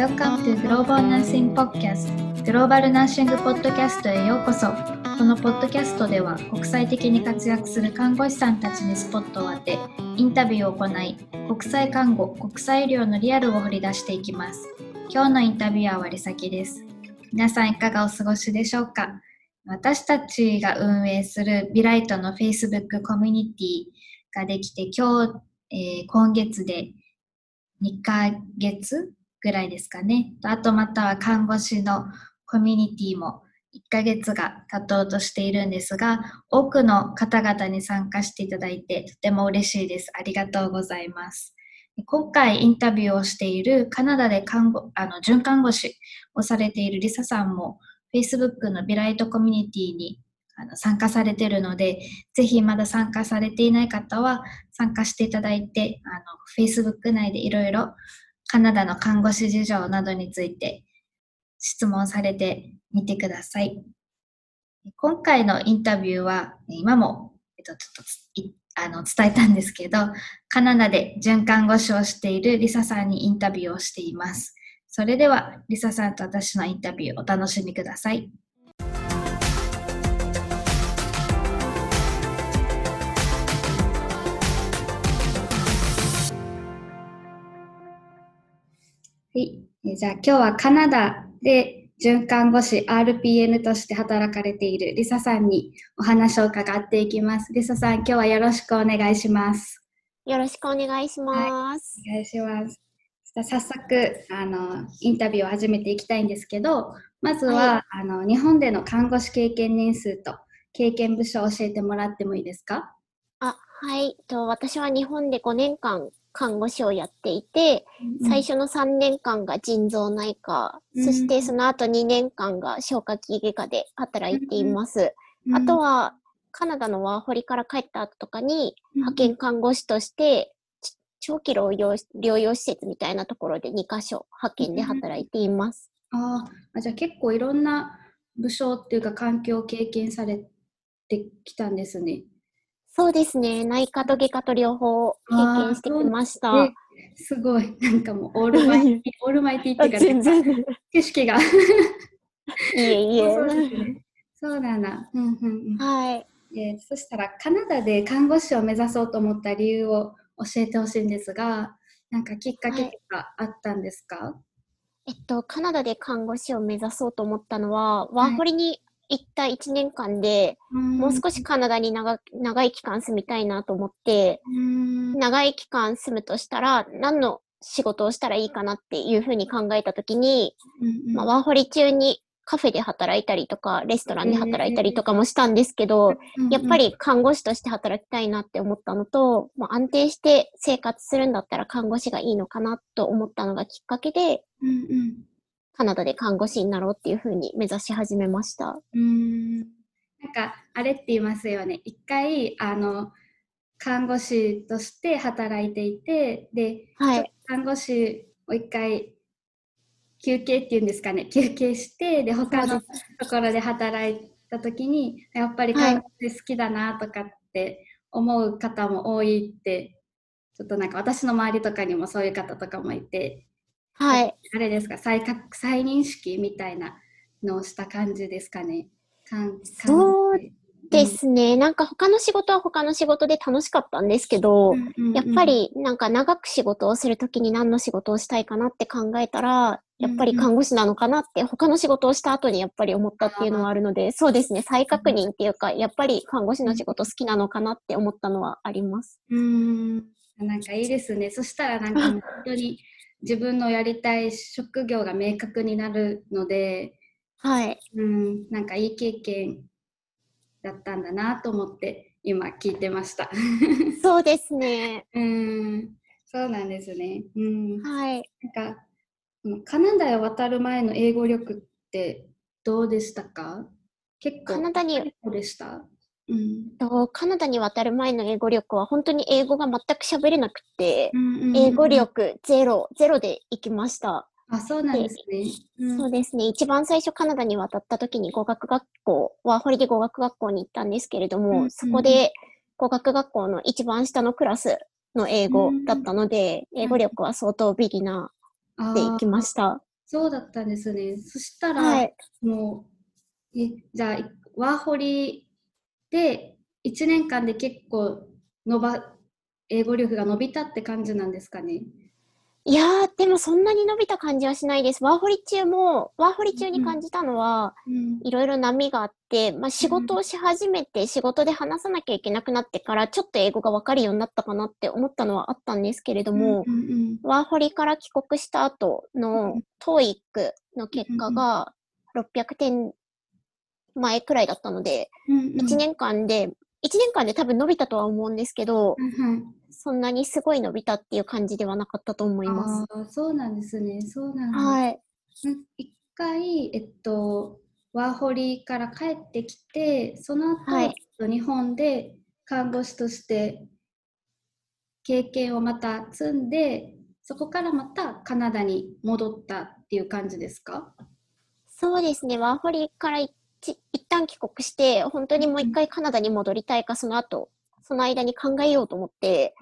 Welcome to Global Nursing Podcast グローバルナッシングポッドキャストへようこそ。このポッドキャストでは国際的に活躍する看護師さんたちにスポットを当てインタビューを行い国際看護国際医療のリアルを掘り出していきます。今日のインタビューはりさきです。皆さんいかがお過ごしでしょうか？私たちが運営するビライトの Facebook コミュニティができて今日、えー、今月で2ヶ月ぐらいですかね。あとまたは看護師のコミュニティも1ヶ月が経とうとしているんですが、多くの方々に参加していただいてとても嬉しいです。ありがとうございます。今回インタビューをしているカナダで看護あの准看護師をされているリサさんも Facebook のビライトコミュニティに参加されているので、ぜひまだ参加されていない方は参加していただいて、あの Facebook 内でいろいろカナダの看護師事情などについて質問されてみてください。今回のインタビューは、今も、えっと、ちょっとあの伝えたんですけど、カナダで准看護師をしているリサさんにインタビューをしています。それでは、リサさんと私のインタビューお楽しみください。い。じゃあ今日はカナダで准看護師 RPN として働かれているリサさんにお話を伺っていきます。リサさん、今日はよろしくお願いします。よろしくお願いします。はい、お願いします。早速あのインタビューを始めていきたいんですけど、まずは、はい、あの日本での看護師経験年数と経験部署を教えてもらってもいいですか？あはい。と私は日本で5年間看護師をやっていて、うん、最初の3年間が腎臓内科、うん、そしてその後2年間が消化器外科で働いています。うん、あとは、カナダのワーホリから帰った後とかに、派遣看護師として、長期療養療養施設みたいなところで2カ所派遣で働いています。ああ、じゃあ結構いろんな部署っていうか環境を経験されてきたんですね。そうですね。内科と外科と両方経験してきました。すごい。なんかもうオールマイティ、オールマイティっていうか、全然知識 が。いえいえ。そうなんだ。うんうんはい。えそしたらカナダで看護師を目指そうと思った理由を教えてほしいんですが、なんかきっかけとかあったんですか、はい、えっと、カナダで看護師を目指そうと思ったのは、ワーホリに行った1年間で、もう少しカナダに長長い期間住みたいなと思って、長い期間住むとしたら、何の仕事をしたらいいかなっていうふうに考えたときに、まあ、ワーホリ中にカフェで働いたりとか、レストランで働いたりとかもしたんですけど、やっぱり看護師として働きたいなって思ったのと、まあ、安定して生活するんだったら看護師がいいのかなと思ったのがきっかけで、カナダで看護師になろうっていうふうに目指し始めました。うん。なんかあれって言いますよね。一回あの看護師として働いていてで、はい、看護師を一回休憩っていうんですかね。休憩してで他のところで働いた時にやっぱり看護師好きだなとかって思う方も多いって、ちょっとなんか私の周りとかにもそういう方とかもいてはい。あれですか、再再認識みたいなのをした感じですかね？かんそうですね、うん、なんか他の仕事は他の仕事で楽しかったんですけど、うんうんうん、やっぱりなんか長く仕事をするときに何の仕事をしたいかなって考えたら、やっぱり看護師なのかなって、他の仕事をした後にやっぱり思ったっていうのはあるので、そうですね、再確認っていうか、やっぱり看護師の仕事好きなのかなって思ったのはあります。うん、なんかいいですね。そしたらなんか本当に自分のやりたい職業が明確になるので、はい。うん、なんかいい経験だったんだなと思って今聞いてました。そうですね。うん、そうなんですね。うん、はい。なんかカナダへ渡る前の英語力ってどうでしたか？結構カナダにでした？うん、とカナダに渡る前の英語力は本当に英語が全く喋れなくて、うんうんうん、英語力ゼロ、ゼロで行きました。あ、そうなんですね、うん、そうですね。一番最初カナダに渡った時に語学学校、ワーホリで語学学校に行ったんですけれども、うんうん、そこで語学学校の一番下のクラスの英語だったので、うん、英語力は相当ビギナーで行きました。そうだったんですね。そしたら、はい、もう、え、じゃあ、ワーホリで1年間で結構伸ば、英語力が伸びたって感じなんですかね？いやー、でもそんなに伸びた感じはしないです。ワーホリ中も、ワーホリ中に感じたのは、いろいろ波があって、まあ仕事をし始めて、仕事で話さなきゃいけなくなってから、ちょっと英語がわかるようになったかなって思ったのはあったんですけれども、ワーホリから帰国した後の TOEIC の結果が600点前くらいだったので、1年間で、1年間で多分伸びたとは思うんですけど、そんなにすごい伸びたっていう感じではなかったと思います。あそうなんですね。そうなんはい。一回、えっと、ワーホリから帰ってきて、その後、はい、日本で看護師として経験をまた積んで、そこからまたカナダに戻ったっていう感じですか？そうですね。ワーホリから一旦帰国して、本当にもう一回カナダに戻りたいか、その後その間に考えようと思って、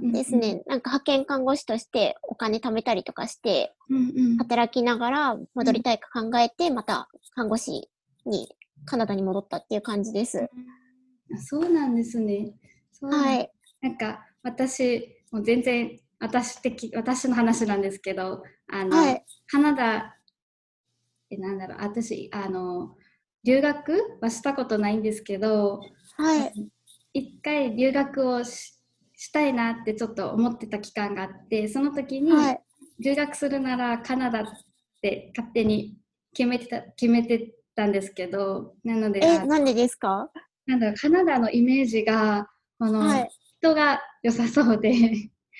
そうですね、なんか派遣看護師としてお金貯めたりとかして、働きながら戻りたいか考えて、また看護師にカナダに戻ったっていう感じです。そうなんですね。はい。なんか私、もう全然私的、私の話なんですけど、あの、はい、カナダ、え、なんだろう、私、あの、留学はしたことないんですけど、はい。一回留学をしたいなってちょっと思ってた期間があってその時に、留学するならカナダって勝手に決めてた決めてたんですけどなのでえなんでですか？なんだカナダのイメージがこの、はい、人が良さそうで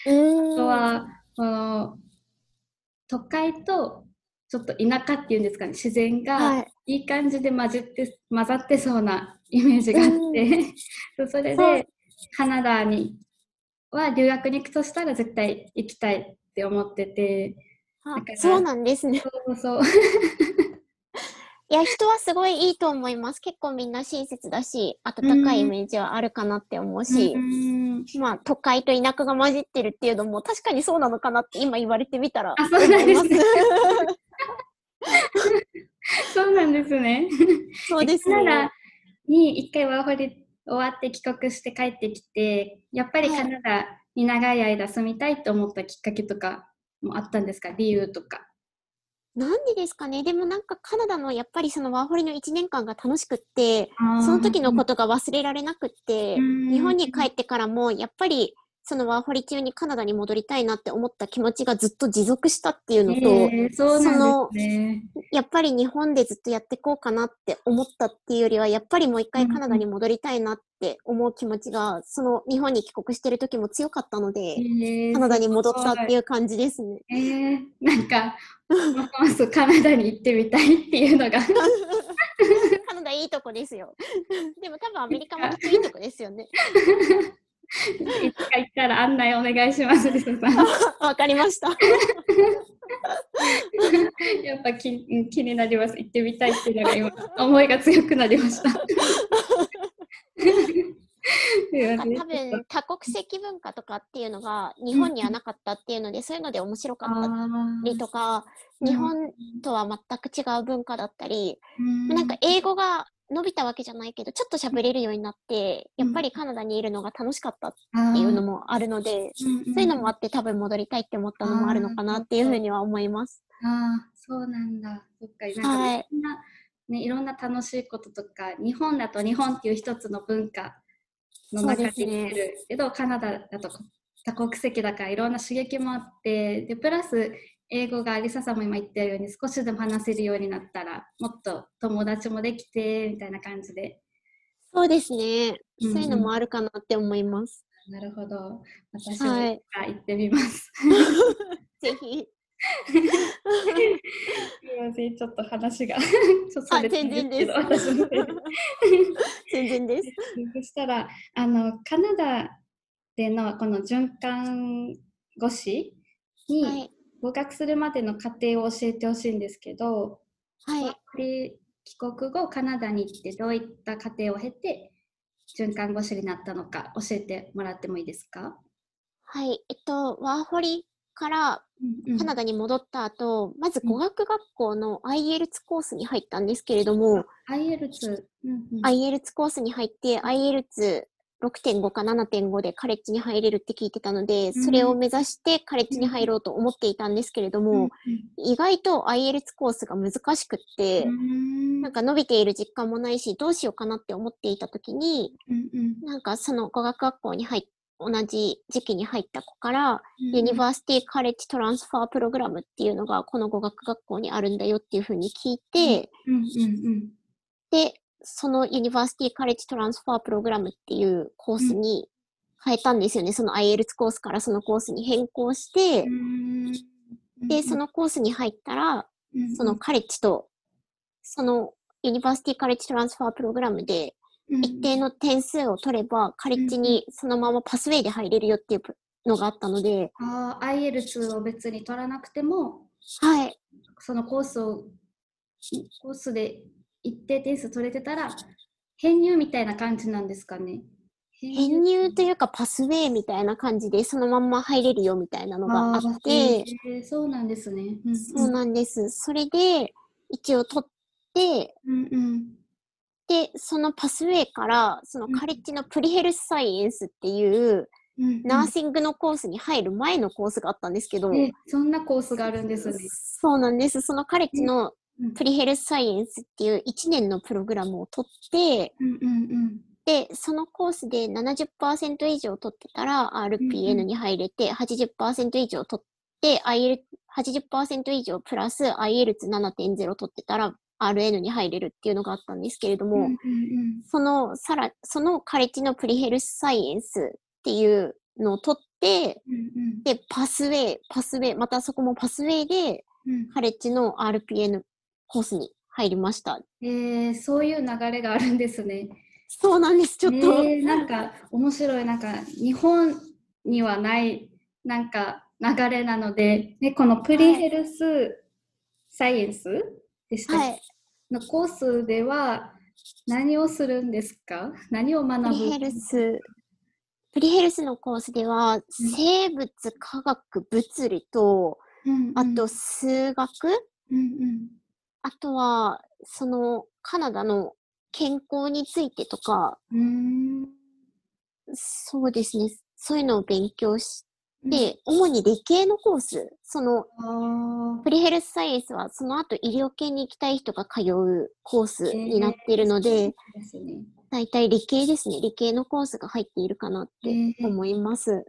あとはこの都会とちょっと田舎っていうんですかね自然がい。い感じで混じって混ざってそうなイメージがあって。それでカナダには留学に行くとしたら絶対行きたいって思ってて。そうなんですね。そうそう いや人はすごいいいと思います。結構みんな親切だし温かいイメージはあるかなって思うし、うん、まあ都会と田舎が混じってるっていうのも確かにそうなのかなって今言われてみたらあそうなんですね そうなんですね。そうですね。に一回ワーホリ終わって帰国して帰ってきてやっぱりカナダに長い間住みたいと思ったきっかけとかもあったんですか？理由とか。なんでですかねでもなんかカナダのやっぱりそのワーホリの1年間が楽しくってその時のことが忘れられなくって日本に帰ってからもやっぱりそのワーホリ中にカナダに戻りたいなって思った気持ちがずっと持続したっていうのと、えー、そ、ね、のやっぱり日本でずっとやっていこうかなって思ったっていうよりはやっぱりもう一回カナダに戻りたいなって思う気持ちが、その日本に帰国してる時も強かったので、えー、カナダに戻ったっていう感じですね。えー、なんかますカナダに行ってみたいっていうのが カナダいいとこですよ。でも多分アメリカもいいとこですよね。いつか行ったら案内お願いします、リサさん。わかりました。やっぱ気気になります。行ってみたいっていうのが今、思いが強くなりました。多分多国籍文化とかっていうのが日本にはなかったっていうので、そういうので面白かったりとか、日本とは全く違う文化だったり、なんか英語が伸びたわけじゃないけど、ちょっと喋れるようになって、やっぱりカナダにいるのが楽しかったっていうのもあるので、そういうのもあって多分戻りたいって思ったのもあるのかなっていうふうには思います。ああ、そうなんだ。そっか、なんか、はい、ね、いろんな楽しいこととか、日本だと日本っていう一つの文化の中で生きてる。けど、ね、カナダだと多国籍だからいろんな刺激もあって、で、プラス英語がリサさんも今言ったように少しでも話せるようになったらもっと友達もできてみたいな感じで。そうですね、うん、そういうのもあるかなって思います。なるほど。私も行ってみます、はい、ぜひ。すみません、ちょっと話が ちょっと全然です。全然です。そしたら、あのカナダでのこの循環護士に、はい、合格するまでの過程を教えてほしいんですけど、はい、帰国後カナダに行ってどういった過程を経て循環護士になったのか教えてもらってもいいですか？はい、えっと、ワーホリからカナダに戻った後、まず語学学校の IELTS コースに入ったんですけれども、IELTS、うんうん、IELTS コースに入って IELTS 6.5か7.5でカレッジに入れるって聞いてたので、それを目指してカレッジに入ろうと思っていたんですけれども、意外と IELTS コースが難しくって、なんか伸びている実感もないし、どうしようかなって思っていた時に、なんかその語学学校に入って、同じ時期に入った子から、ユニバーシティカレッジトランスファープログラムっていうのがこの語学学校にあるんだよっていうふうに聞いて、で、その University College Transfer Program っていうコースに変えたんですよね。その IELTS コースからそのコースに変更して、で、そのコースに入ったら、そのカレッジと、その University College Transfer Program で、一定の点数を取れば、カレッジにそのまま pathway で入れるよっていうのがあったので。ああ、IELTS を別に取らなくても、はい。そのコースを、コースで一定点数取れてたら、編入みたいな感じなんですかね。編入というかパスウェイみたいな感じでそのまんま入れるよみたいなのがあって、えー、そうなんですね、うんうん、そうなんです。それで一応取って、うんうん、でそのパスウェイからそのカレッジのプリヘルスサイエンスっていう、うんうん、ナーシングのコースに入る前のコースがあったんですけど、えそんなコースがあるんですね。そうなんです。そのカレッジのプリヘルスサイエンスっていう1年のプログラムを取って、うんうんうん。で、そのコースで70%以上取ってたら RPN に入れて、うん、80%以上取って、IL、80%以上プラス IELTS7.0 取ってたら RN に入れるっていうのがあったんですけれども、うんうんうん、その、さら、そのカレッジのプリヘルスサイエンスっていうのを取って、うんうん、で、パスウェイ、パスウェイ、またそこもパスウェイで、カレッジの RPN コースに入りました。えー、そういう流れがあるんですね。そうなんです、ちょっと。えー、なんか面白い、なんか日本にはないなんか流れなので、ね、このプリヘルスサイエンスでした、はい、のコースでは何をするんですか？何を学ぶ？プリヘルス、プリヘルスのコースでは、生物、科学、物理と、うんうん、あと数学、うんうんあとは、その、カナダの健康についてとか、そうですね。そういうのを勉強して、主に理系のコース、その、プリヘルスサイエンスはその後医療系に行きたい人が通うコースになっているので、大体理系ですね。理系のコースが入っているかなって思います。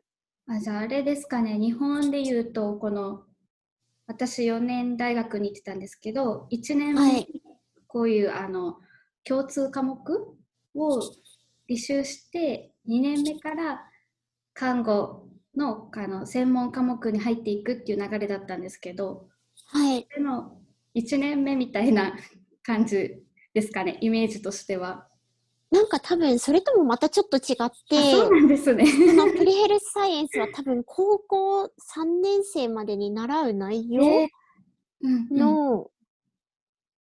あじゃああれですかね、日本で言うと、この私4年大学に行ってたんですけど1年目こういう、はい、あの共通科目を履修して2年目から看護のあの専門科目に入っていくっていう流れだったんですけど、はい、でも1年目みたいな感じですかねイメージとしては。なんか多分それともまたちょっと違って、そうなんですね。プリヘルスサイエンスは多分高校3年生までに習う内容の、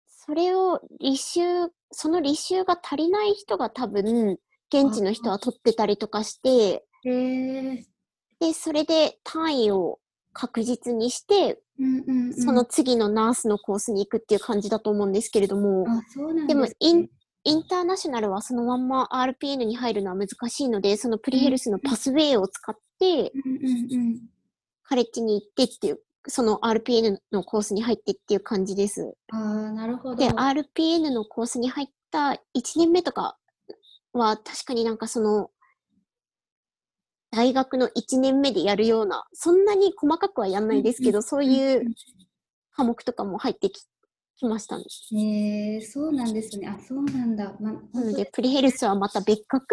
それを履修、その履修が足りない人が多分現地の人は取ってたりとかして、で、それで単位を確実にして、その次のナースのコースに行くっていう感じだと思うんですけれども、でもインインターナショナルはそのまんま RPN に入るのは難しいので、そのプリヘルスのパスウェイを使って、カレッジに行ってっていう、その RPN のコースに入ってっていう感じです。ああ、なるほど。で、RPN のコースに入った1年目とかは確かになんかその、大学の1年目でやるような、そんなに細かくはやんないですけど、そういう科目とかも入ってききましたね。へえー、そうなんですね。あ、そうなんだ。なので、プリヘルスはまた別格？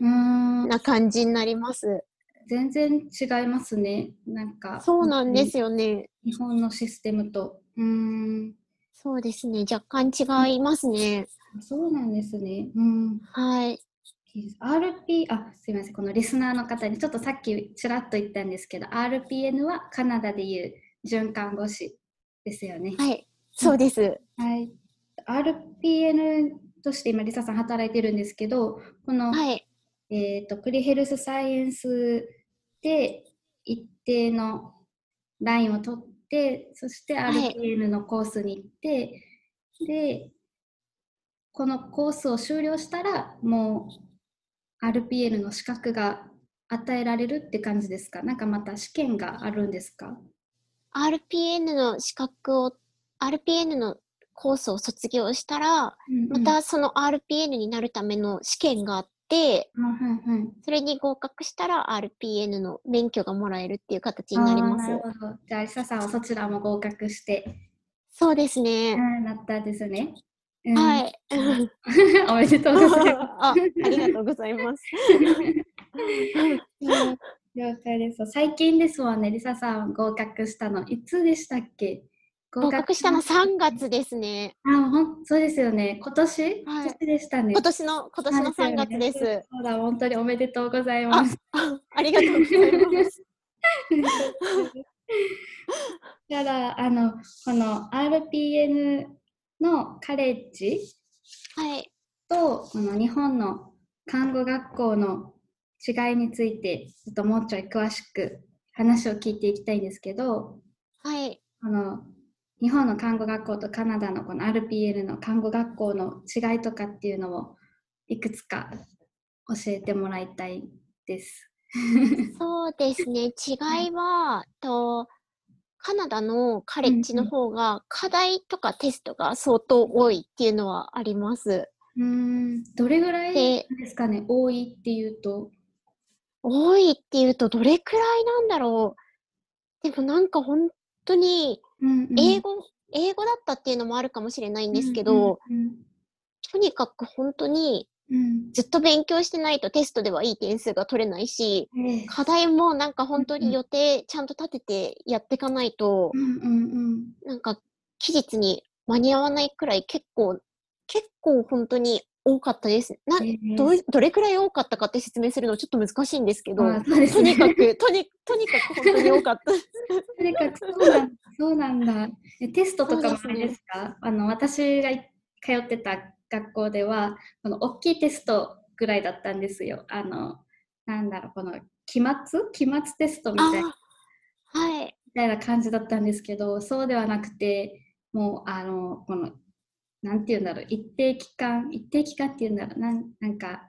な感じになります。全然違いますね。なんか。そうなんですよね。日本のシステムと。うん。そうですね。若干違いますね。そうなんですね。うん。はい。RP、あ、すみません。このリスナーの方にちょっとさっきちらっと言ったんですけど、RPN はカナダでいう循環護士ですよね。はい。そうです。はい。RPN として今、リサさん働いてるんですけど、この、はい、えっ、ー、と、プリヘルスサイエンスで一定のラインを取ってそして RPN のコースに行って、はい、でこのコースを終了したらもう RPN の資格が与えられるって感じですか？なんかまた試験があるんですか ?RPN の資格を RPN のコースを卒業したら、うんうん、またその RPN になるための試験があって、うんうんうん、それに合格したら RPN の免許がもらえるっていう形になります。なるほど。じゃあ、リサさんはそちらも合格して。そうですね。なったですね。うん、はい。おめでとうございます。あありがとうございます。了解です。最近ですもんね、リサさん合格したの。いつでしたっけ？合格したの3月ですね。あ、ほん、そうですよね。今年、はい、今年でしたね。今年の、今年の3月です。そうだ、本当におめでとうございます。あ ありがとうございます。だから、あの、この RPN のカレッジはい。と、この日本の看護学校の違いについて、ちょっともうちょい詳しく話を聞いていきたいんですけど、はい。日本の看護学校とカナダのこの RPL の看護学校の違いとかっていうのをいくつか教えてもらいたいです。そうですね。違いは、と、カナダのカレッジの方が課題とかテストが相当多いっていうのはあります。うん、どれぐらいですかね、多いっていうと。多いっていうとどれくらいなんだろう。でもなんか本当にうんうん、英語だったっていうのもあるかもしれないんですけど、うんうんうん、とにかく本当にずっと勉強してないとテストではいい点数が取れないし、うん、課題もなんか本当に予定ちゃんと立ててやっていかないと、うんうんうん、なんか期日に間に合わないくらい結構、結構本当に多かったです。な、どどれくらい多かったかって説明するのちょっと難しいんですけど、ね、とにかく、とに、とにかく本当に多かったとにかくそうなんそうなんだ。テストとかもあれですか、ね、あの、私が通ってた学校では、この大きいテストぐらいだったんですよ。あの、なんだろう、この期末？期末テストみたいな。はい。みたいな感じだったんですけど、そうではなくて、もう、あの、このなんて言うんだろう、一定期間、一定期間っていうんだろう、なんなんか、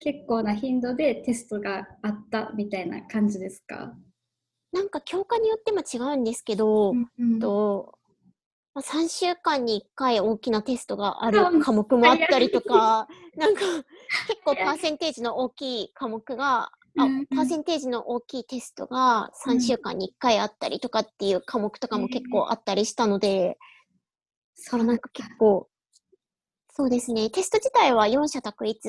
結構な頻度でテストがあったみたいな感じですか？なんか教科によっても違うんですけど、うんうん、とまあ、3週間に1回大きなテストがある科目もあったりとか、なんか 結構パーセンテージの大きい科目が、あ、パーセンテージの大きいテストが3週間に1回あったりとかっていう科目とかも結構あったりしたので、そらなんか結構、そうですね、テスト自体は4者択一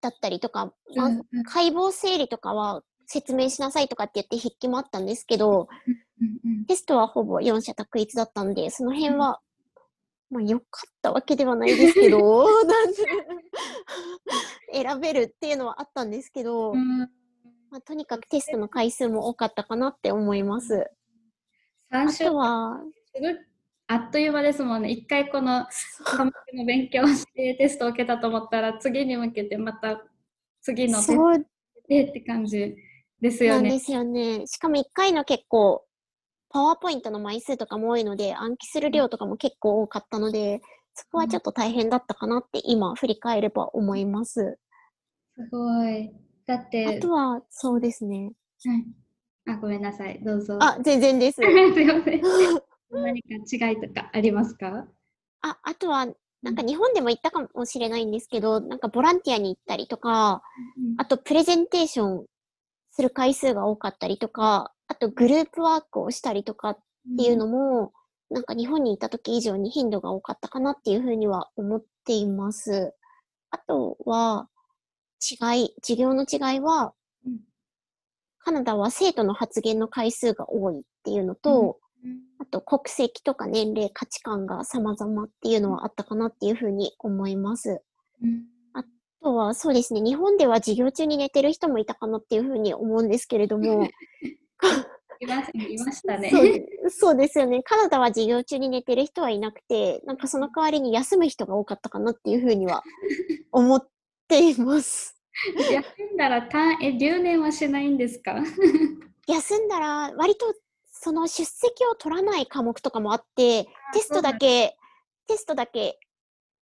だったりとか、まあ、解剖整理とかは説明しなさいとかって言って筆記もあったんですけど、テストはほぼ4者択一だったんで、その辺は、まあ良かったわけではないですけど、選べるっていうのはあったんですけど、まあ、とにかくテストの回数も多かったかなって思います。あとは、あっという間ですもんね。一回この科目の勉強してテストを受けたと思ったら、次に向けてまた次のテストでって感じですよね。ですよね。しかも1回の結構、パワーポイントの枚数とかも多いので、暗記する量とかも結構多かったので、そこはちょっと大変だったかなって今振り返れば思います。すごい。だって。あとは、そうですね。はい。あ、ごめんなさい。どうぞ。あ、全然です。すいません。何か違いとかありますか？あ、あとは、なんか日本でも行ったかもしれないんですけど、なんかボランティアに行ったりとか、あとプレゼンテーションする回数が多かったりとか、あとグループワークをしたりとかっていうのも、うん、なんか日本にいた時以上に頻度が多かったかなっていうふうには思っています。あとは、違い、授業の違いは、うん、カナダは生徒の発言の回数が多いっていうのと、あと国籍とか年齢、価値観が様々っていうのはあったかなっていうふうに思います。うん、あとはそうですね、日本では授業中に寝てる人もいたかなっていうふうに思うんですけれども、いまいましたねそう。そうですよね。カナダは授業中に寝てる人はいなくて、なんかその代わりに休む人が多かったかなっていうふうには思っています。休んだら単え留年はしないんですか？休んだら割とその出席を取らない科目とかもあって、テストだけ、テストだけ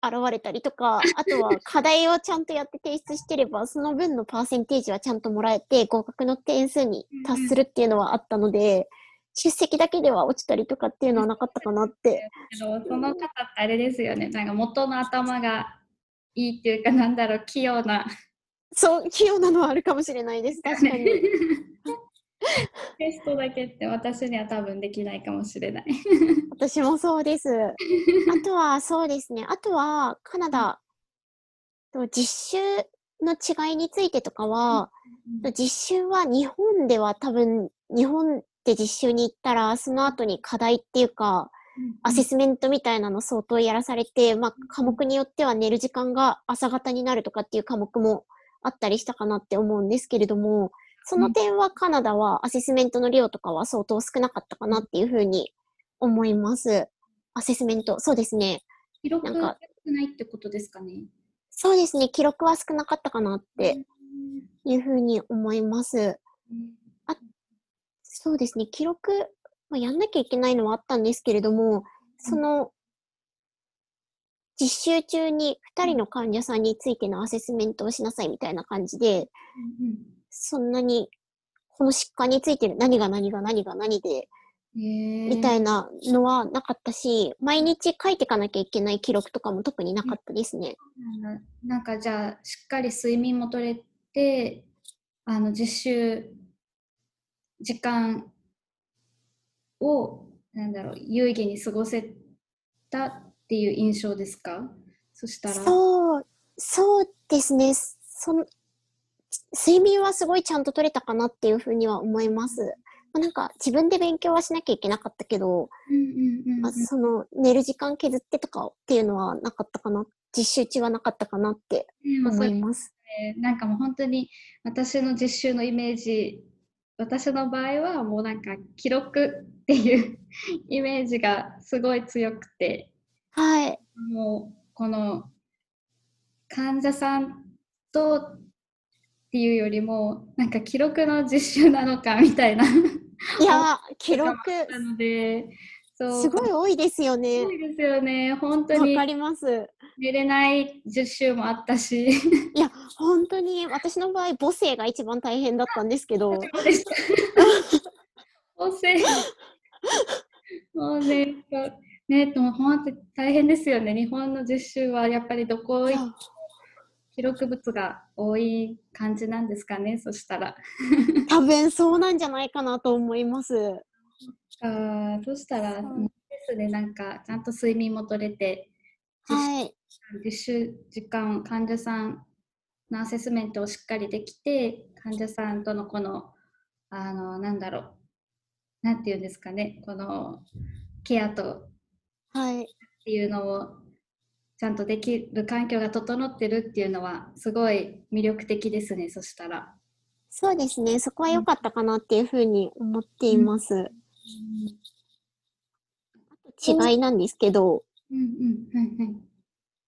現れたりとか、あとは課題をちゃんとやって提出してれば、その分のパーセンテージはちゃんともらえて、合格の点数に達するっていうのはあったので、出席だけでは落ちたりとかっていうのはなかったかなって。その方ってあれですよね、なんか元の頭がいいっていうか、なんだろう、器用な。そう、器用なのはあるかもしれないです、確かに。テストだけって私には多分できないかもしれない。私もそうです。あとはそうですね。あとはカナダ、実習の違いについてとかは、実習は日本では多分、日本で実習に行ったら、その後に課題っていうか、アセスメントみたいなの相当やらされて、まあ、科目によっては寝る時間が朝方になるとかっていう科目もあったりしたかなって思うんですけれども、その点はカナダはアセスメントの量とかは相当少なかったかなっていうふうに思います。アセスメント、そうですね。記録が少ないってことですかね。そうですね。記録は少なかったかなっていうふうに思います。あそうですね。記録、まあ、やんなきゃいけないのはあったんですけれども、その、実習中に2人の患者さんについてのアセスメントをしなさいみたいな感じで、そんなに、この疾患について何が何が何が何で、みたいなのはなかったし、毎日書いていかなきゃいけない記録とかも特になかったですね。なんかじゃあ、しっかり睡眠も取れて、あの、実習、時間を、なんだろう、有意義に過ごせたっていう印象ですか？そしたら。そう、そうですね。そ睡眠はすごいちゃんと取れたかなっていうふうには思います。まあ、なんか自分で勉強はしなきゃいけなかったけど、まあ、その寝る時間削ってとかっていうのはなかったかな。実習中はなかったかなって思います。ね、なんかもう本当に私の実習のイメージ、私の場合はもうなんか記録っていう イメージがすごい強くて、はい。もうこの患者さんとっていうよりもなんか記録の実習なのかみたいな。いや記録なのですごい多いですよね。多いですよね。本当にわかります。寝れない実習もあったし。いや本当に私の場合母性が一番大変だったんですけど。母性。もうねねでも本当に大変ですよね。日本の実習はやっぱりどこ行って記録物が多い感じなんですかね、そしたら。多分そうなんじゃないかなと思います。あそしたら、ですね、なんかちゃんと睡眠も取れて、はい、実習時間、患者さんのアセスメントをしっかりできて、患者さんとのこの、あの、なんだろう、なんていうんですかね、このケアと、はい、っていうのをちゃんとできる環境が整ってるっていうのはすごい魅力的ですねそしたら。そうですね。そこは良かったかなっていうふうに思っています、うん、違いなんですけど、うんうん。はいはい、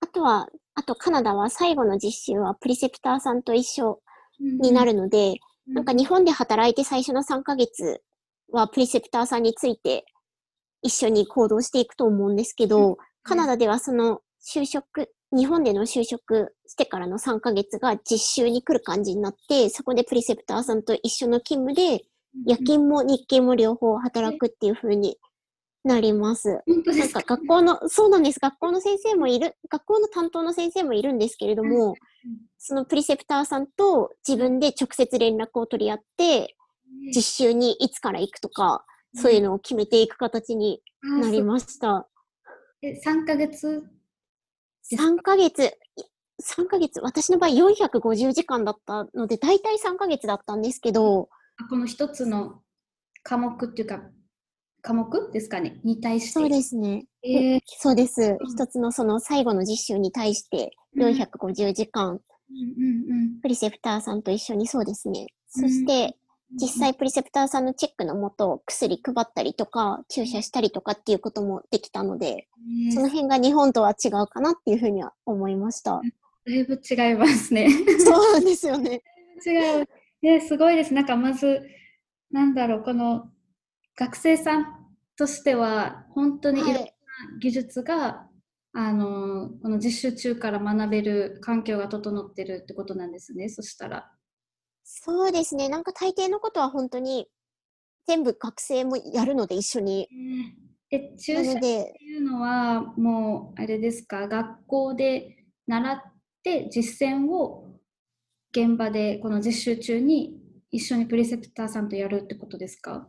あとはあとカナダは最後の実習はプリセプターさんと一緒になるので、うん、なんか日本で働いて最初の3ヶ月はプリセプターさんについて一緒に行動していくと思うんですけど、カナダではその就職、日本での就職してからの3ヶ月が実習に来る感じになって、そこでプリセプターさんと一緒の勤務で、夜勤も日勤も両方働くっていう風になります。なんか学校の、そうなんです。学校の先生もいる、学校の担当の先生もいるんですけれども、そのプリセプターさんと自分で直接連絡を取り合って、実習にいつから行くとか、そういうのを決めていく形になりました。え、3ヶ月3ヶ月、3ヶ月、私の場合450時間だったので、大体3ヶ月だったんですけど、この一つの科目っていうか、科目ですかね？に対して。そうですね。えー、そうです。一つのその最後の実習に対して450時間、プリセプターさんと一緒にそうですね。そして、実際プリセプターさんのチェックのもと薬配ったりとか注射したりとかっていうこともできたので、その辺が日本とは違うかなっていうふうには思いました。だいぶ違いますね。そうなんですよね。違う。ね、すごいです。なんかまず、なんだろう、この学生さんとしては、本当にいろんな技術が、はい、あの、この実習中から学べる環境が整ってるってことなんですね、そしたら。そうですね。なんか大抵のことは本当に全部学生もやるので一緒に。え、注射っていうのはもうあれですか、学校で習って実践を現場でこの実習中に一緒にプリセプターさんとやるってことですか？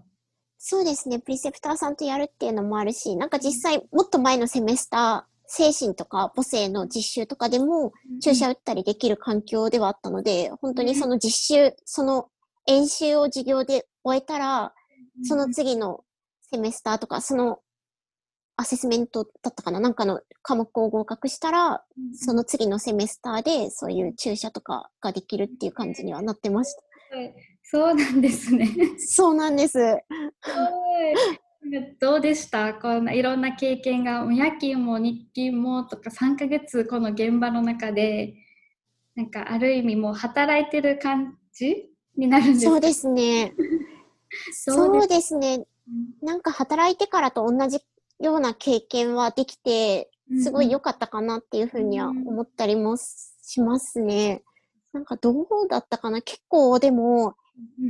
そうですね。プリセプターさんとやるっていうのもあるし、なんか実際もっと前のセメスター、精神とか母性の実習とかでも注射打ったりできる環境ではあったので、本当にその実習、その演習を授業で終えたら、その次のセメスターとか、そのアセスメントだったかななんかの科目を合格したら、その次のセメスターでそういう注射とかができるっていう感じにはなってました。はい、そうなんですね。そうなんです。どうでした？こんないろんな経験が夜勤も日勤もとか3ヶ月この現場の中でなんかある意味もう働いてる感じになるんです そうですね。そうですね。なんか働いてからと同じような経験はできて、すごい良かったかなっていうふうには思ったりもしますね。なんかどうだったかな結構でも、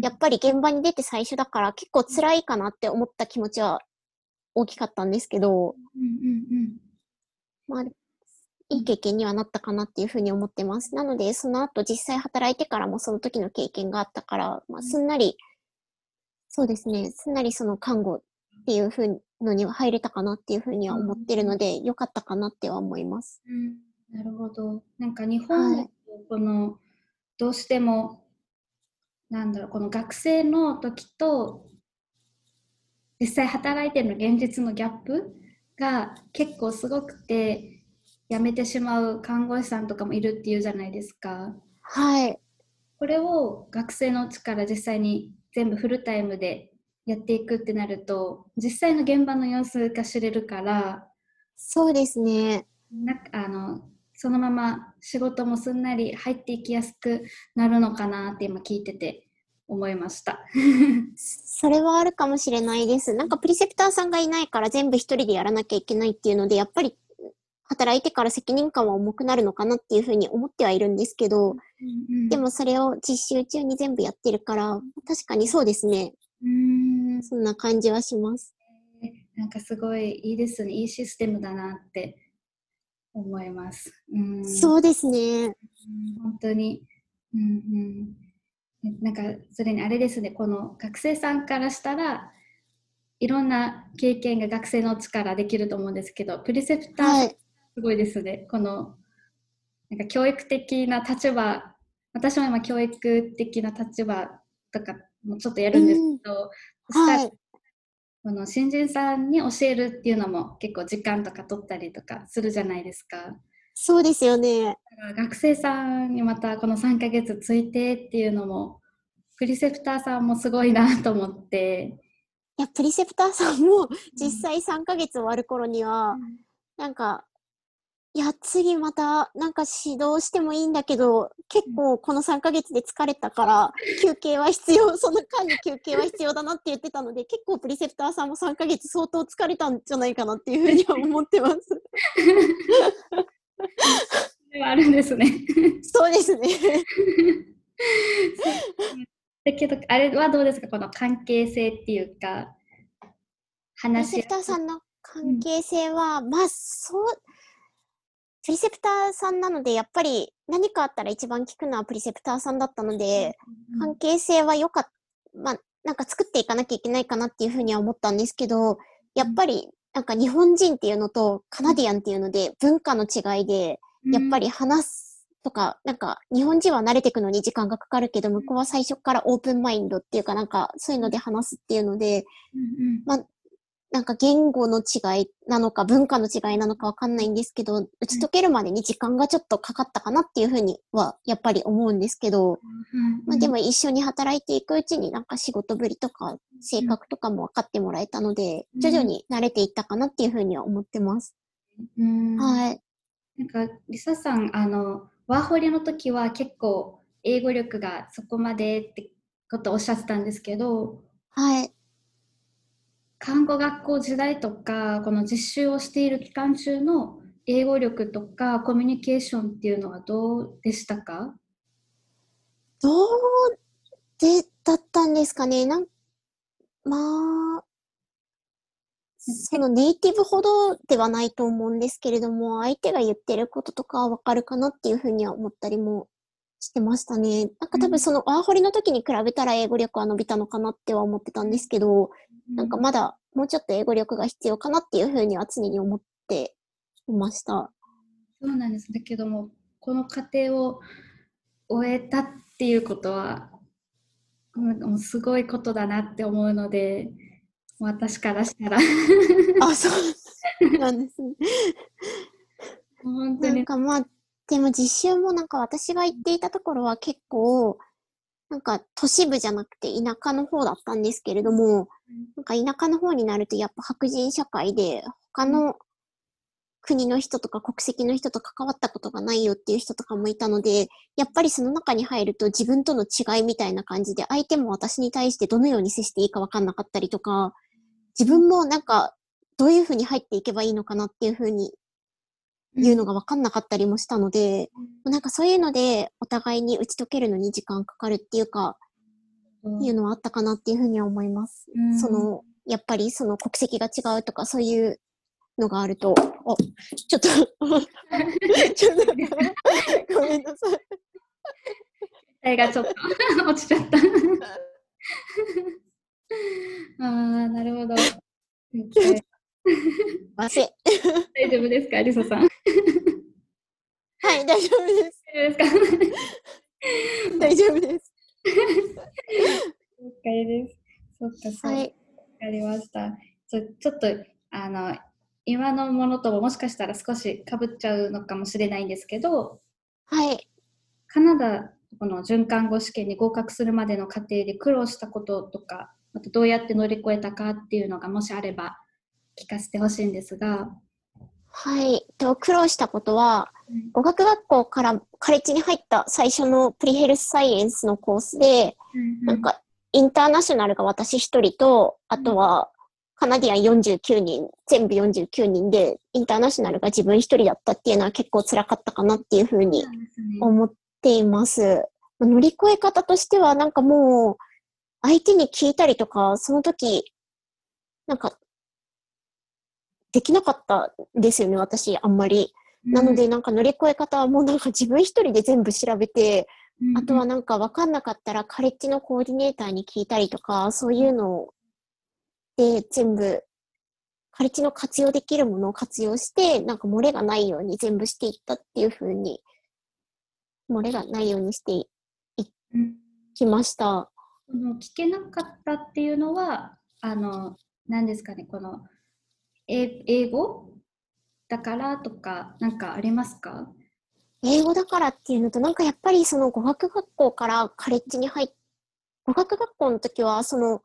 やっぱり現場に出て最初だから結構辛いかなって思った気持ちは大きかったんですけど、まあ、いい経験にはなったかなっていうふうに思ってます。なので、その後実際働いてからもその時の経験があったから、まあ、すんなり、そうですね、すんなりその看護っていうふうのには入れたかなっていうふうには思ってるので、良かったかなっては思います。うん、なるほど。なんか日本この、はい、どうしてもなんだろうこの学生の時と実際働いてるの現実のギャップが結構すごくて辞めてしまう看護師さんとかもいるっていうじゃないですか。はい。これを学生のうちから実際に全部フルタイムでやっていくってなると実際の現場の様子が知れるからそうですねなあのそのまま仕事もすんなり入っていきやすくなるのかなって今聞いてて思いました。それはあるかもしれないです。なんかプリセプターさんがいないから全部一人でやらなきゃいけないっていうので、やっぱり働いてから責任感は重くなるのかなっていうふうに思ってはいるんですけど、うんうん、でもそれを実習中に全部やってるから、確かにそうですね。うんそんな感じはします。なんかすごいいいですね。いいシステムだなって思います。うんそうですね。本当に。うんうん、なんかそれにあれですね、この学生さんからしたらいろんな経験が学生の力できると思うんですけど、プリセプターすごいですね。はい、このなんか教育的な立場、私も今教育的な立場とかもちょっとやるんですけど、うん、はい、この新人さんに教えるっていうのも結構時間とか取ったりとかするじゃないですか。そうですよね。学生さんにまたこの3ヶ月ついてっていうのも、プリセプターさんもすごいなと思って。いや、プリセプターさんも実際3ヶ月終わる頃には、うん、なんかいや、次またなんか指導してもいいんだけど、結構この3ヶ月で疲れたから、休憩は必要、その間に休憩は必要だなって言ってたので、結構プリセプターさんも3ヶ月相当疲れたんじゃないかなっていうふうには思ってます。ではあるんですね。そうですね。だけど、あれはどうですか？この関係性っていうか、話。プリセプターさんの関係性は、うん、まあ、そう、プリセプターさんなので、やっぱり何かあったら一番聞くのはプリセプターさんだったので、関係性は良かった、まあ、なんか作っていかなきゃいけないかなっていうふうには思ったんですけど、やっぱりなんか日本人っていうのとカナディアンっていうので文化の違いで、やっぱり話すとか、なんか日本人は慣れていくのに時間がかかるけど、向こうは最初からオープンマインドっていうかなんかそういうので話すっていうので、まあなんか言語の違いなのか文化の違いなのかわかんないんですけど、打ち解けるまでに時間がちょっとかかったかなっていうふうにはやっぱり思うんですけど、まあでも一緒に働いていくうちになんか仕事ぶりとか性格とかも分かってもらえたので、徐々に慣れていったかなっていうふうには思ってます。はい。なんか、リサさん、あの、ワーホリの時は結構英語力がそこまでってことをおっしゃってたんですけど、はい。看護学校時代とか、この実習をしている期間中の英語力とかコミュニケーションっていうのはどうでしたか？どうで、だったんですかね。なん、まあ、そのネイティブほどではないと思うんですけれども、相手が言ってることとかはわかるかなっていうふうには思ったりもしてましたね。なんか多分そのワーホリの時に比べたら英語力は伸びたのかなっては思ってたんですけど、なんかまだもうちょっと英語力が必要かなっていうふうには常に思っていました。そうなんです。だけども、この過程を終えたっていうことは、もうすごいことだなって思うので、私からしたらあ、そうなんですね。本当に。なんかまあ、でも実習もなんか私が行っていたところは結構、なんか都市部じゃなくて田舎の方だったんですけれども、なんか田舎の方になるとやっぱ白人社会で他の国の人とか国籍の人と関わったことがないよっていう人とかもいたので、やっぱりその中に入ると自分との違いみたいな感じで、相手も私に対してどのように接していいかわかんなかったりとか、自分もなんかどういうふうに入っていけばいいのかなっていうふうに言うのがわかんなかったりもしたので、うん、なんかそういうのでお互いに打ち解けるのに時間かかるっていうか、うん、いうのはあったかなっていうふうには思います。うん、その、やっぱりその国籍が違うとかそういうのがあると、あ、ちょっと ちょっと、ごめんなさい。体がちょっと 落ちちゃった ああ、なるほど。大丈夫ですか、りささん。はい、大丈夫です。大丈夫です。了解です。そっか、そう。わ、はい、かりました。ちょちょっと、あの、今のものとももしかしたら少しかぶっちゃうのかもしれないんですけど、はい。カナダ、この准看護試験に合格するまでの過程で苦労したこととか、またどうやって乗り越えたかっていうのがもしあれば聞かせてほしいんですが。はい。と苦労したことは、うん、語学学校からカレッジに入った最初のプリヘルスサイエンスのコースで、うんうん、なんかインターナショナルが私一人と、あとはカナディアン49人、全部49人で、インターナショナルが自分一人だったっていうのは結構辛かったかなっていうふうに思っています。乗り越え方としては、なんかもう、相手に聞いたりとか、その時、なんか、できなかったんですよね、私、あんまり。なので、なんか乗り越え方はもうなんか自分一人で全部調べて、あとはなんか分かんなかったらカレッジのコーディネーターに聞いたりとか、そういうのをで全部、カレッジの活用できるものを活用して、なんか漏れがないように全部していったっていうふうに、漏れがないようにしていきました。聞けなかったっていうのは、あの、何ですかね、この、英語だからとか、なんかありますか？英語だからっていうのと、なんかやっぱりその語学学校からカレッジに入っ語学学校の時は、その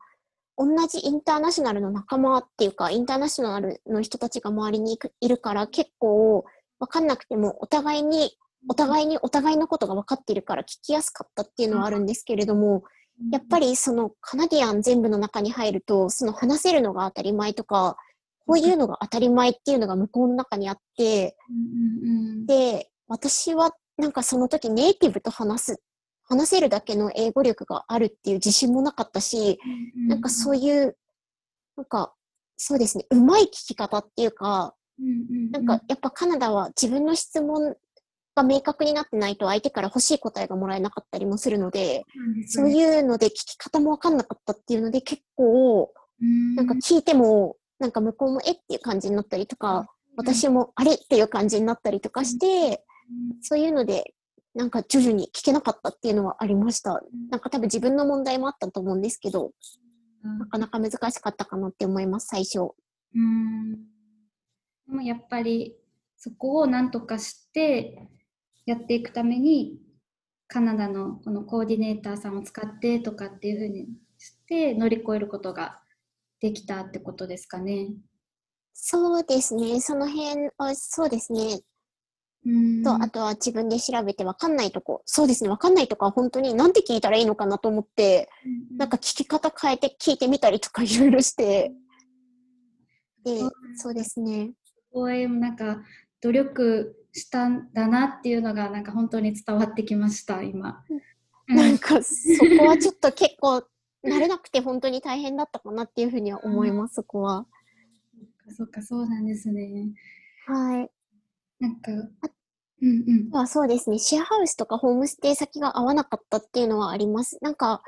同じインターナショナルの仲間っていうか、インターナショナルの人たちが周りにいるから結構わかんなくてもお互いに、お互いにお互いのことが分かっているから聞きやすかったっていうのはあるんですけれども、やっぱりそのカナディアン全部の中に入ると、その話せるのが当たり前とか、こういうのが当たり前っていうのが向こうの中にあって、で、私はなんかその時ネイティブと話す話せるだけの英語力があるっていう自信もなかったし、うんなんかそういう、なんか、そうですね、うまい聞き方っていうか、うんなんかやっぱカナダは自分の質問が明確になってないと相手から欲しい答えがもらえなかったりもするので、そういうので聞き方もわかんなかったっていうので結構、なんか聞いても、なんか向こうもえっていう感じになったりとか、私もあれっていう感じになったりとかして、そういうのでなんか徐々に聞けなかったっていうのはありました。なんか多分自分の問題もあったと思うんですけど、うん、なかなか難しかったかなって思います、最初。うん。でもやっぱりそこをなんとかしてやっていくためにカナダのこのコーディネーターさんを使ってとかっていうふうにして乗り越えることができたってことですかね。そうですね。その辺は、そうですね。と、あとは自分で調べて分かんないとこ。そうですね、分かんないとこは本当になんて聞いたらいいのかなと思って、うん、なんか聞き方変えて聞いてみたりとかいろいろして、で、そうですね。すごい、なんか、努力したんだなっていうのが、なんか本当に伝わってきました、今。なんか、そこはちょっと結構、慣れなくて本当に大変だったかなっていうふうには思います、そこは。そっか、そうなんですね。はい。なんか、うんうん。あそうですね。シェアハウスとかホームステイ先が合わなかったっていうのはあります。なんか、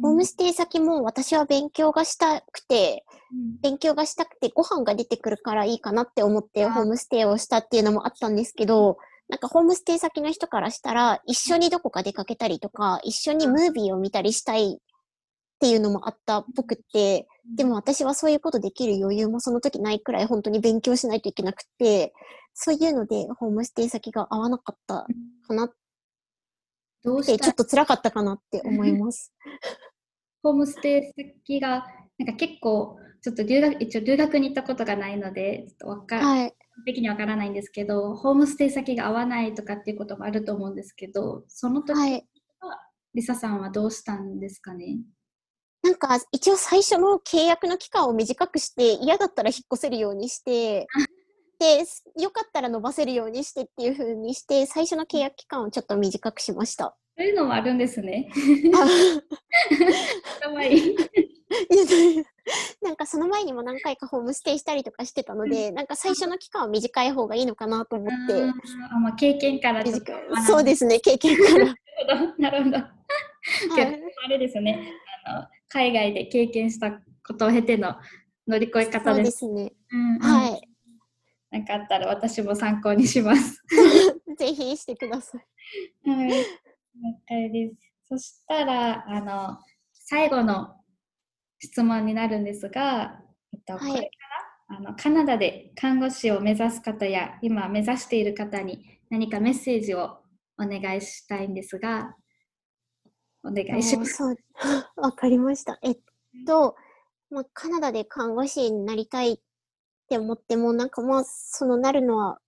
ホームステイ先も私は勉強がしたくて、うん、勉強がしたくてご飯が出てくるからいいかなって思ってホームステイをしたっていうのもあったんですけど、なんかホームステイ先の人からしたら一緒にどこか出かけたりとか、一緒にムービーを見たりしたいっていうのもあったっぽくって、でも私はそういうことできる余裕もその時ないくらい本当に勉強しないといけなくて、そういうのでホームステイ先が合わなかったかなって、ちょっと辛かったかなって思います。ホームステイ先が、なんか結構、ちょっと留学、一応留学に行ったことがないので、ちょっとわか、はい、的にわからないんですけど、ホームステイ先が合わないとかっていうこともあると思うんですけど、その時は、はい、リサさんはどうしたんですかね？なんか一応最初の契約の期間を短くして嫌だったら引っ越せるようにして でよかったら伸ばせるようにしてっていう風にして最初の契約期間をちょっと短くしました。そういうのもあるんですね。かわ いい。なんかその前にも何回かホームステイしたりとかしてたので、なんか最初の期間は短い方がいいのかなと思って。あまあ、経験からそうですね、経験から。なるほど。はい、あれですねあの、海外で経験したことを経ての乗り越え方です。そうですね。うん、はい。なんかあったら私も参考にします。ぜひしてください。はい。了解です。そしたら、あの、最後の質問になるんですが、えっと、これからあのカナダで看護師を目指す方や今目指している方に何かメッセージをお願いしたいんですが、お願いします。わかりました。えっと、まあ、カナダで看護師になりたいって思っても、なんかまあ、そのなるのは、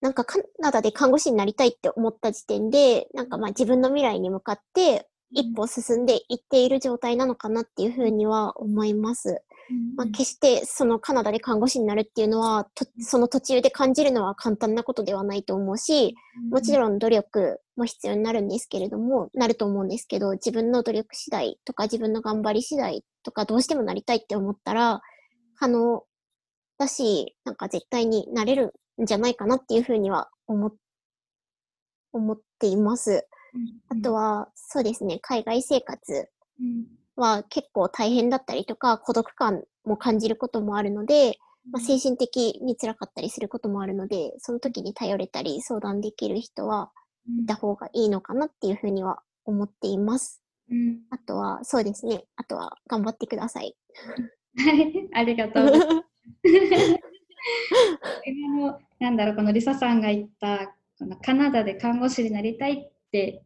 なんかカナダで看護師になりたいって思った時点で、なんかまあ自分の未来に向かって一歩進んでいっている状態なのかなっていうふうには思います。まあ、決してそのカナダで看護師になるっていうのはその途中で感じるのは簡単なことではないと思うしもちろん努力も必要になるんですけれどもなると思うんですけど自分の努力次第とか自分の頑張り次第とかどうしてもなりたいって思ったら可能だしなんか絶対になれるんじゃないかなっていうふうには思っています。あとはそうですね海外生活は結構大変だったりとか、孤独感も感じることもあるので、まあ、精神的に辛かったりすることもあるので、その時に頼れたり相談できる人はいた方がいいのかなっていうふうには思っています。うん、あとは、そうですね。あとは頑張ってください。はい、ありがとう。今の、なんだろう、このリサさんが言った、このカナダで看護師になりたいって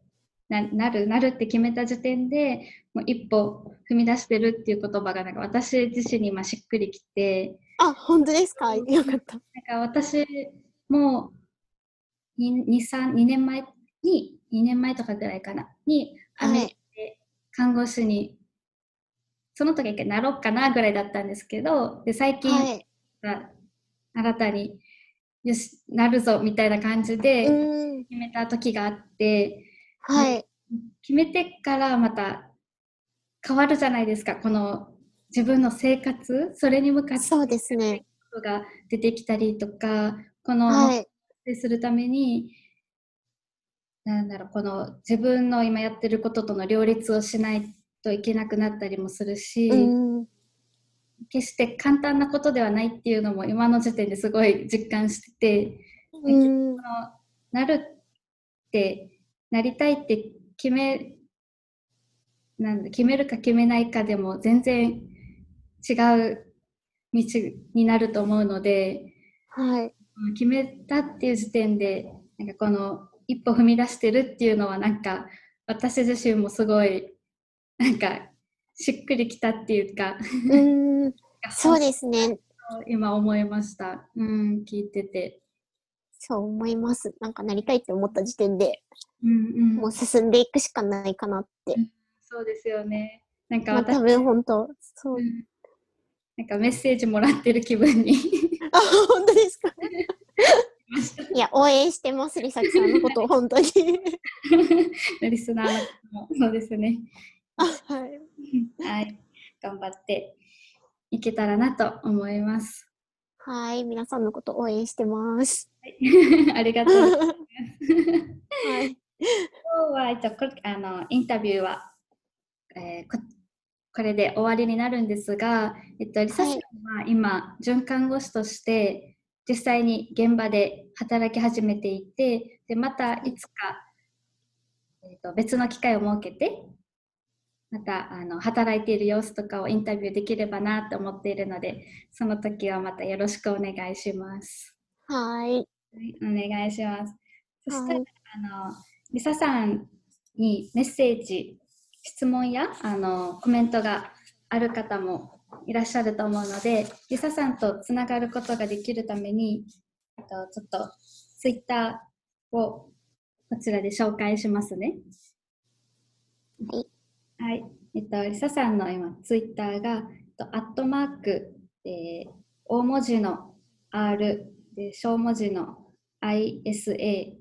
ななるなるって決めた時点でもう一歩踏み出してるっていう言葉がなんか私自身に今しっくりきてあ本当ですか？よかった。なんか私も 2, 2, 2年前に2年前とかぐらいかなにアメリカで看護師に、はい、その時なろうかなぐらいだったんですけどで最近、はい、新たによしなるぞみたいな感じで決めた時があってはい。決めてからまた変わるじゃないですか、この自分の生活、それに向かってそうですね。ことが出てきたりとか、この、はい、するために、なんだろう、この自分の今やってることとの両立をしないといけなくなったりもするし、決して簡単なことではないっていうのも今の時点ですごい実感してて、なるってなりたいって決めなんだ決めるか決めないかでも全然違う道になると思うので、はい、決めたっていう時点でなんかこの一歩踏み出してるっていうのはなんか私自身もすごいなんかしっくりきたっていうかうん。そうですね。今思いました。うん聞いててそう思います。なんかなりたいって思った時点で、うんうん、もう進んでいくしかないかなって。うん、そうですよね。なんか私、まあ、多分本当、そう、うん、なんかメッセージもらってる気分に あ、本当ですか？いや、応援してます、りさきさんのこと、本当に リスナーのもそうですね。はい。はい。頑張っていけたらなと思います。はい。皆さんのこと応援してます。ありがとうございます。はい。今日は、一応あの、インタビューは、えー、ここれで終わりになるんですが、えっと、リサさんは今、准看護師として実際に現場で働き始めていて、でまたいつか、えっと、別の機会を設けて、またあの働いている様子とかをインタビューできればなと思っているので、その時はまたよろしくお願いします。はい。お願いします。そしたら、あの、リサさんにメッセージ、質問やあのコメントがある方もいらっしゃると思うので、リサさんとつながることができるために、とちょっとツイッターをこちらで紹介しますね。はい。はい。えっと、リサさんの今、ツイッターが、アットマーク、えー、大文字の R で、小文字の ISA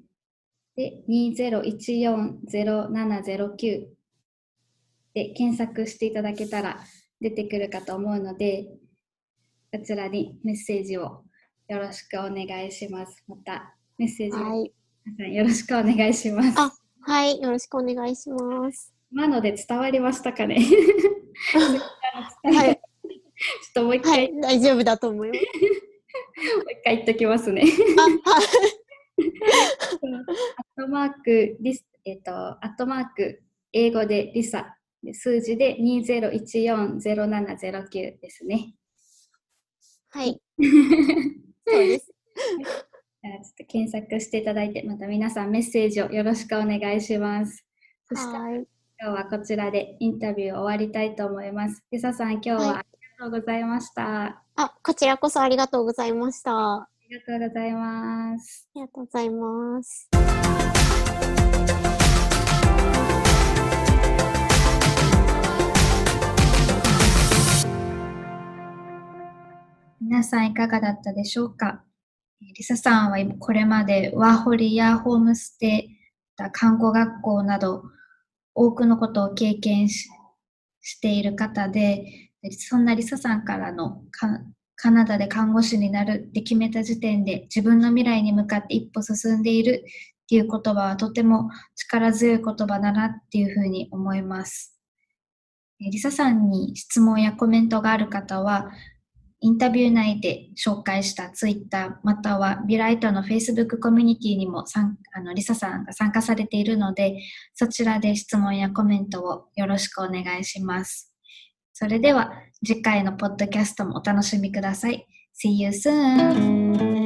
で2014-0709で検索していただけたら出てくるかと思うので、こちらにメッセージをよろしくお願いします。またメッセージ、はい、よろしくお願いします。あ、はい、よろしくお願いします。今ので伝わりましたかね？はい。ちょっともう一回、はい、大丈夫だと思います。もう一回言っときますね。あ、はい。アットマーク、リス、えっ、ー、と、アットマーク、英語でリサ、数字で2014-0709ですね。はい。そうです。あちょっと検索していただいて、また皆さんメッセージをよろしくお願いします。そしたら今日はこちらでインタビューを終わりたいと思います。リサさん、今日はありがとうございました。はい、あ、こちらこそありがとうございました。ありがとうございます。ありがとうございます。皆さんいかがだったでしょうか？リサさんはこれまでワーホリやホームステイ、看護学校など多くのことを経験ししている方で、そんなリサさんからのカナダで看護師になるって決めた時点で自分の未来に向かって一歩進んでいるっていう言葉はとても力強い言葉だなっていうふうに思います。リサさんに質問やコメントがある方は、インタビュー内で紹介したツイッターまたはビライトのフェイスブックコミュニティにもあのリサさんが参加されているので、そちらで質問やコメントをよろしくお願いします。それでは次回のポッドキャストもお楽しみください。See you soon!